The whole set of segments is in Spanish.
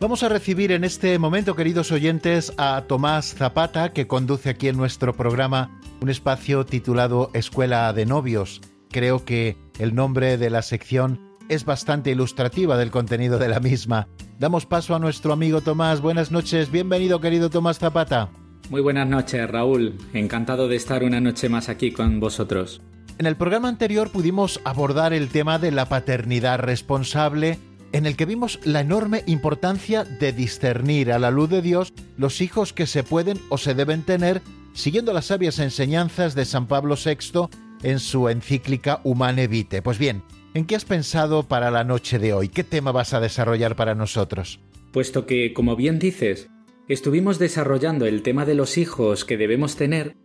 vamos a recibir en este momento, queridos oyentes, a Tomás Zapata, que conduce aquí en nuestro programa un espacio titulado Escuela de Novios. Creo que el nombre de la sección es bastante ilustrativa del contenido de la misma. Damos paso a nuestro amigo Tomás. Buenas noches, bienvenido querido Tomás Zapata. Muy buenas noches, Raúl. Encantado de estar una noche más aquí con vosotros. En el programa anterior pudimos abordar el tema de la paternidad responsable, en el que vimos la enorme importancia de discernir a la luz de Dios los hijos que se pueden o se deben tener, siguiendo las sabias enseñanzas de San Pablo VI en su encíclica Humane Vitae. Pues bien, ¿en qué has pensado para la noche de hoy? ¿Qué tema vas a desarrollar para nosotros? Puesto que, como bien dices, estuvimos desarrollando el tema de los hijos que debemos tener,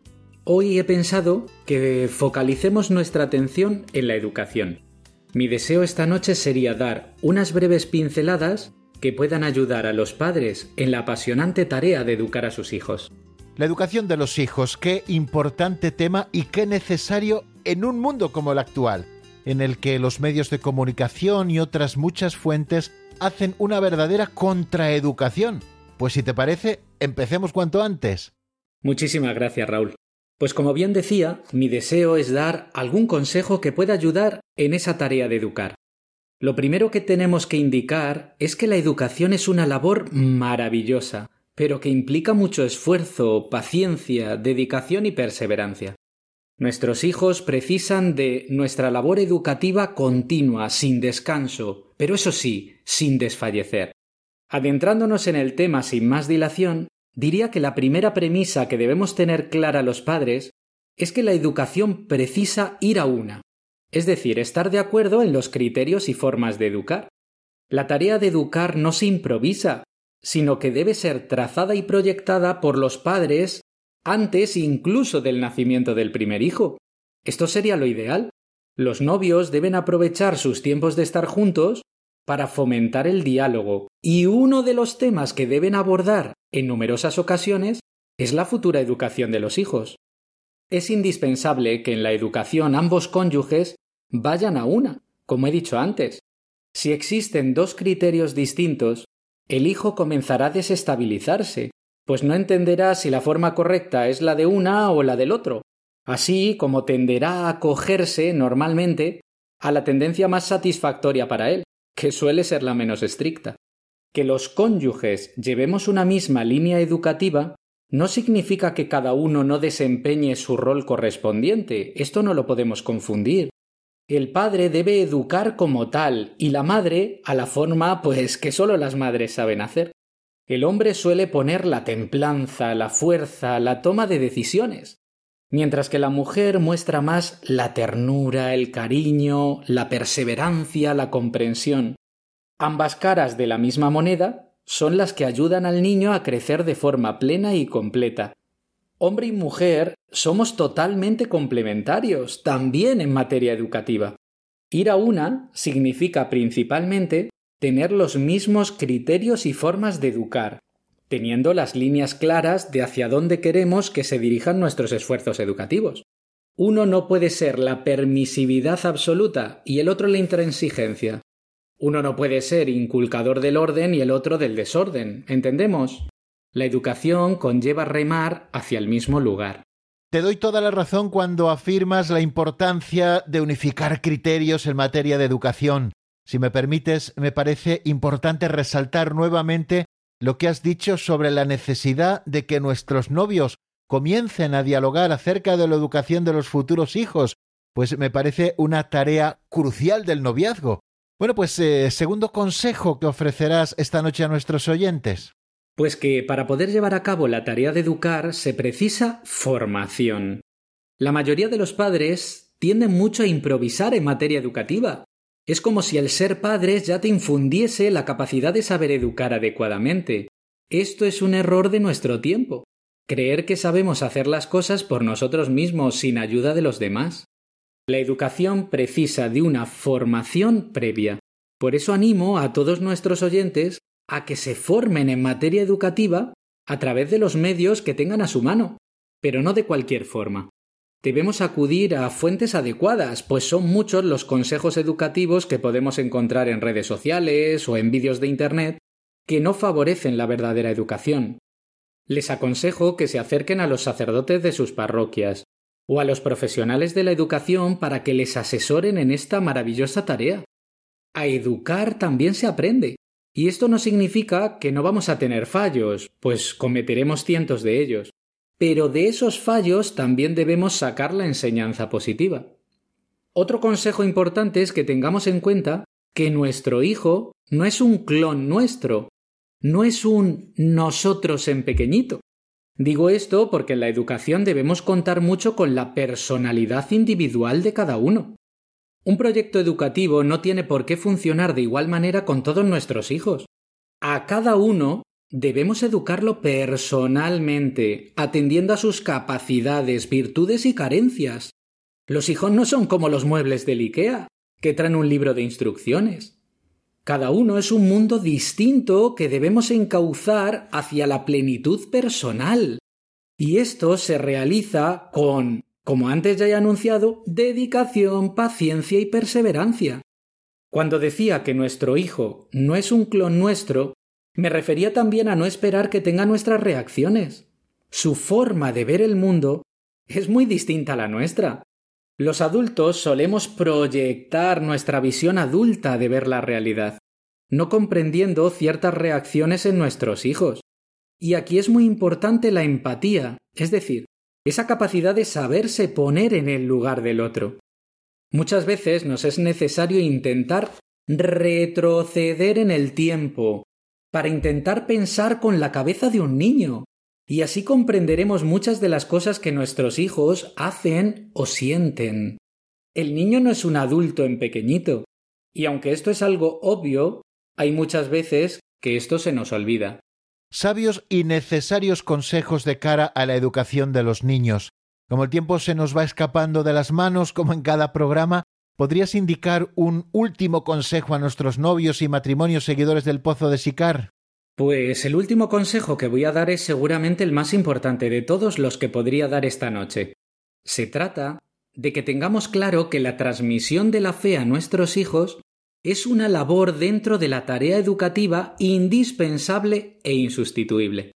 hoy he pensado que focalicemos nuestra atención en la educación. Mi deseo esta noche sería dar unas breves pinceladas que puedan ayudar a los padres en la apasionante tarea de educar a sus hijos. La educación de los hijos, qué importante tema y qué necesario en un mundo como el actual, en el que los medios de comunicación y otras muchas fuentes hacen una verdadera contraeducación pues si te parece, empecemos cuanto antes. Muchísimas gracias, Raúl. Pues como bien decía, mi deseo es dar algún consejo que pueda ayudar en esa tarea de educar. Lo primero que tenemos que indicar es que la educación es una labor maravillosa, pero que implica mucho esfuerzo, paciencia, dedicación y perseverancia. Nuestros hijos precisan de nuestra labor educativa continua, sin descanso, pero eso sí, sin desfallecer. Adentrándonos en el tema sin más dilación, diría que la primera premisa que debemos tener clara los padres es que la educación precisa ir a una, es decir, estar de acuerdo en los criterios y formas de educar. La tarea de educar no se improvisa, sino que debe ser trazada y proyectada por los padres antes incluso del nacimiento del primer hijo. Esto sería lo ideal. Los novios deben aprovechar sus tiempos de estar juntos para fomentar el diálogo, y uno de los temas que deben abordar en numerosas ocasiones es la futura educación de los hijos. Es indispensable que en la educación ambos cónyuges vayan a una, como he dicho antes. Si existen dos criterios distintos, el hijo comenzará a desestabilizarse, pues no entenderá si la forma correcta es la de una o la del otro, así como tenderá a acogerse normalmente a la tendencia más satisfactoria para él, que suele ser la menos estricta. Que los cónyuges llevemos una misma línea educativa no significa que cada uno no desempeñe su rol correspondiente. Esto no lo podemos confundir. El padre debe educar como tal y la madre a la forma pues que solo las madres saben hacer. El hombre suele poner la templanza, la fuerza, la toma de decisiones, mientras que la mujer muestra más la ternura, el cariño, la perseverancia, la comprensión. Ambas caras de la misma moneda son las que ayudan al niño a crecer de forma plena y completa. Hombre y mujer somos totalmente complementarios, también en materia educativa. Ir a una significa principalmente tener los mismos criterios y formas de educar, teniendo las líneas claras de hacia dónde queremos que se dirijan nuestros esfuerzos educativos. Uno no puede ser la permisividad absoluta y el otro la intransigencia. Uno no puede ser inculcador del orden y el otro del desorden. ¿Entendemos? La educación conlleva remar hacia el mismo lugar. Te doy toda la razón cuando afirmas la importancia de unificar criterios en materia de educación. Si me permites, me parece importante resaltar nuevamente lo que has dicho sobre la necesidad de que nuestros novios comiencen a dialogar acerca de la educación de los futuros hijos, pues me parece una tarea crucial del noviazgo. Bueno, pues eh, segundo consejo que ofrecerás esta noche a nuestros oyentes. Pues que para poder llevar a cabo la tarea de educar se precisa formación. La mayoría de los padres tienden mucho a improvisar en materia educativa, es como si el ser padres ya te infundiese la capacidad de saber educar adecuadamente. Esto es un error de nuestro tiempo. Creer que sabemos hacer las cosas por nosotros mismos sin ayuda de los demás. La educación precisa de una formación previa. Por eso animo a todos nuestros oyentes a que se formen en materia educativa a través de los medios que tengan a su mano, pero no de cualquier forma debemos acudir a fuentes adecuadas, pues son muchos los consejos educativos que podemos encontrar en redes sociales o en vídeos de Internet que no favorecen la verdadera educación. Les aconsejo que se acerquen a los sacerdotes de sus parroquias o a los profesionales de la educación para que les asesoren en esta maravillosa tarea. A educar también se aprende, y esto no significa que no vamos a tener fallos, pues cometeremos cientos de ellos. Pero de esos fallos también debemos sacar la enseñanza positiva. Otro consejo importante es que tengamos en cuenta que nuestro hijo no es un clon nuestro, no es un nosotros en pequeñito. Digo esto porque en la educación debemos contar mucho con la personalidad individual de cada uno. Un proyecto educativo no tiene por qué funcionar de igual manera con todos nuestros hijos. A cada uno debemos educarlo personalmente, atendiendo a sus capacidades, virtudes y carencias. Los hijos no son como los muebles del IKEA, que traen un libro de instrucciones. Cada uno es un mundo distinto que debemos encauzar hacia la plenitud personal. Y esto se realiza con, como antes ya he anunciado, dedicación, paciencia y perseverancia. Cuando decía que nuestro hijo no es un clon nuestro, me refería también a no esperar que tenga nuestras reacciones. Su forma de ver el mundo es muy distinta a la nuestra. Los adultos solemos proyectar nuestra visión adulta de ver la realidad, no comprendiendo ciertas reacciones en nuestros hijos. Y aquí es muy importante la empatía, es decir, esa capacidad de saberse poner en el lugar del otro. Muchas veces nos es necesario intentar retroceder en el tiempo, para intentar pensar con la cabeza de un niño, y así comprenderemos muchas de las cosas que nuestros hijos hacen o sienten. El niño no es un adulto en pequeñito, y aunque esto es algo obvio, hay muchas veces que esto se nos olvida. Sabios y necesarios consejos de cara a la educación de los niños. Como el tiempo se nos va escapando de las manos, como en cada programa, ¿podrías indicar un último consejo a nuestros novios y matrimonios seguidores del Pozo de Sicar? Pues el último consejo que voy a dar es seguramente el más importante de todos los que podría dar esta noche. Se trata de que tengamos claro que la transmisión de la fe a nuestros hijos es una labor dentro de la tarea educativa indispensable e insustituible.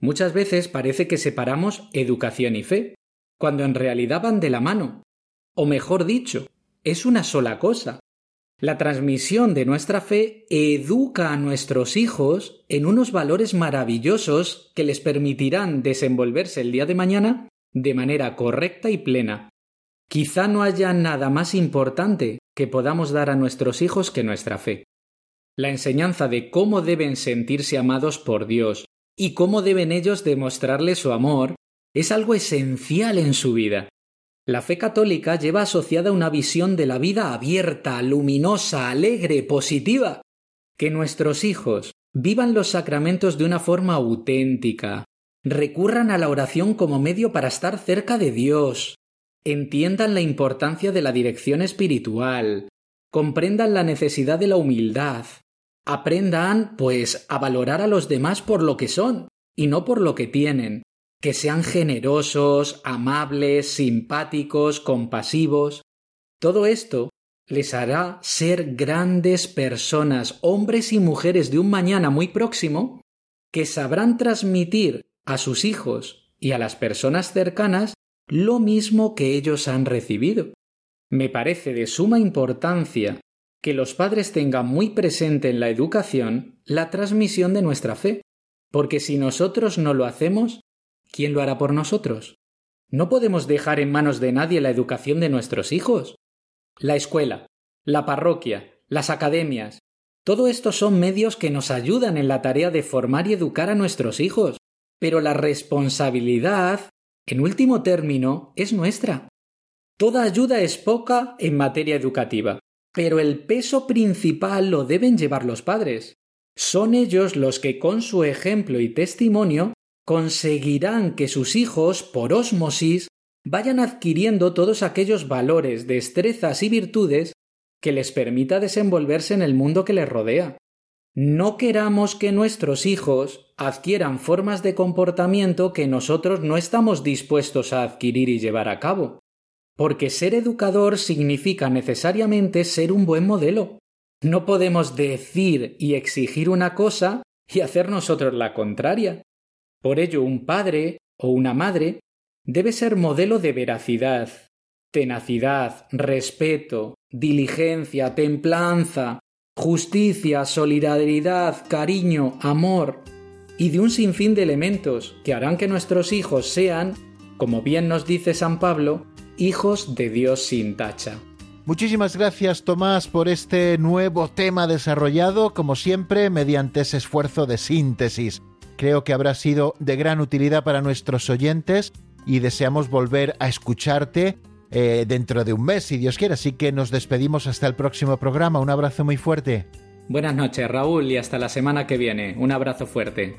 Muchas veces parece que separamos educación y fe, cuando en realidad van de la mano. O mejor dicho, es una sola cosa. La transmisión de nuestra fe educa a nuestros hijos en unos valores maravillosos que les permitirán desenvolverse el día de mañana de manera correcta y plena. Quizá no haya nada más importante que podamos dar a nuestros hijos que nuestra fe. La enseñanza de cómo deben sentirse amados por Dios y cómo deben ellos demostrarle su amor es algo esencial en su vida. La fe católica lleva asociada una visión de la vida abierta, luminosa, alegre, positiva. Que nuestros hijos vivan los sacramentos de una forma auténtica, recurran a la oración como medio para estar cerca de Dios, entiendan la importancia de la dirección espiritual, comprendan la necesidad de la humildad, aprendan, pues, a valorar a los demás por lo que son y no por lo que tienen, que sean generosos, amables, simpáticos, compasivos. Todo esto les hará ser grandes personas, hombres y mujeres de un mañana muy próximo, que sabrán transmitir a sus hijos y a las personas cercanas lo mismo que ellos han recibido. Me parece de suma importancia que los padres tengan muy presente en la educación la transmisión de nuestra fe, porque si nosotros no lo hacemos, ¿quién lo hará por nosotros? No podemos dejar en manos de nadie la educación de nuestros hijos. La escuela, la parroquia, las academias, todo esto son medios que nos ayudan en la tarea de formar y educar a nuestros hijos, pero la responsabilidad, en último término, es nuestra. Toda ayuda es poca en materia educativa, pero el peso principal lo deben llevar los padres. Son ellos los que con su ejemplo y testimonio conseguirán que sus hijos, por ósmosis, vayan adquiriendo todos aquellos valores, destrezas y virtudes que les permita desenvolverse en el mundo que les rodea. No queramos que nuestros hijos adquieran formas de comportamiento que nosotros no estamos dispuestos a adquirir y llevar a cabo, porque ser educador significa necesariamente ser un buen modelo. No podemos decir y exigir una cosa y hacer nosotros la contraria. Por ello, un padre o una madre debe ser modelo de veracidad, tenacidad, respeto, diligencia, templanza, justicia, solidaridad, cariño, amor y de un sinfín de elementos que harán que nuestros hijos sean, como bien nos dice San Pablo, hijos de Dios sin tacha. Muchísimas gracias Tomás por este nuevo tema desarrollado, como siempre, mediante ese esfuerzo de síntesis. Creo que habrá sido de gran utilidad para nuestros oyentes y deseamos volver a escucharte eh, dentro de un mes, si Dios quiere. Así que nos despedimos hasta el próximo programa. Un abrazo muy fuerte. Buenas noches, Raúl, y hasta la semana que viene. Un abrazo fuerte.